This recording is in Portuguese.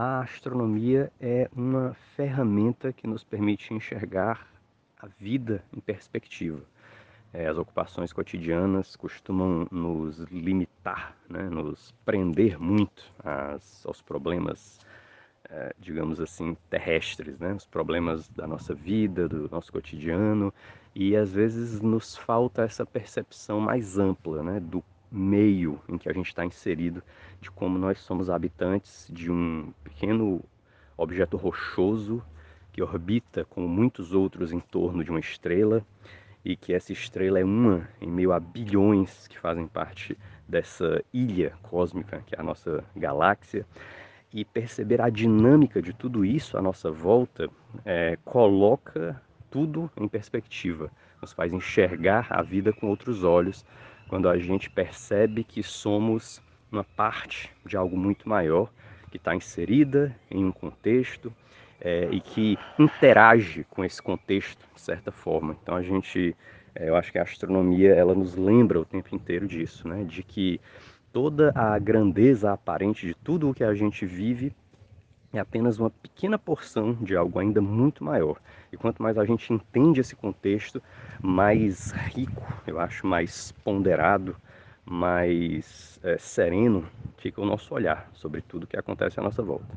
A astronomia é uma ferramenta que nos permite enxergar a vida em perspectiva. É, as ocupações cotidianas costumam nos limitar, né, nos prender muito às, aos problemas, é, digamos assim, terrestres, né, os problemas da nossa vida, do nosso cotidiano, e às vezes nos falta essa percepção mais ampla né, do meio em que a gente está inserido, de como nós somos habitantes de um pequeno objeto rochoso que orbita com muitos outros em torno de uma estrela e que essa estrela é uma em meio a bilhões que fazem parte dessa ilha cósmica que é a nossa galáxia. E perceber a dinâmica de tudo isso à nossa volta é, coloca tudo em perspectiva, nos faz enxergar a vida com outros olhos quando a gente percebe que somos uma parte de algo muito maior que está inserida em um contexto é, e que interage com esse contexto de certa forma. Então a gente, é, eu acho que a astronomia ela nos lembra o tempo inteiro disso, né? De que toda a grandeza aparente de tudo o que a gente vive é apenas uma pequena porção de algo ainda muito maior. E quanto mais a gente entende esse contexto, mais rico, eu acho, mais ponderado, mais é, sereno fica o nosso olhar sobre tudo que acontece à nossa volta.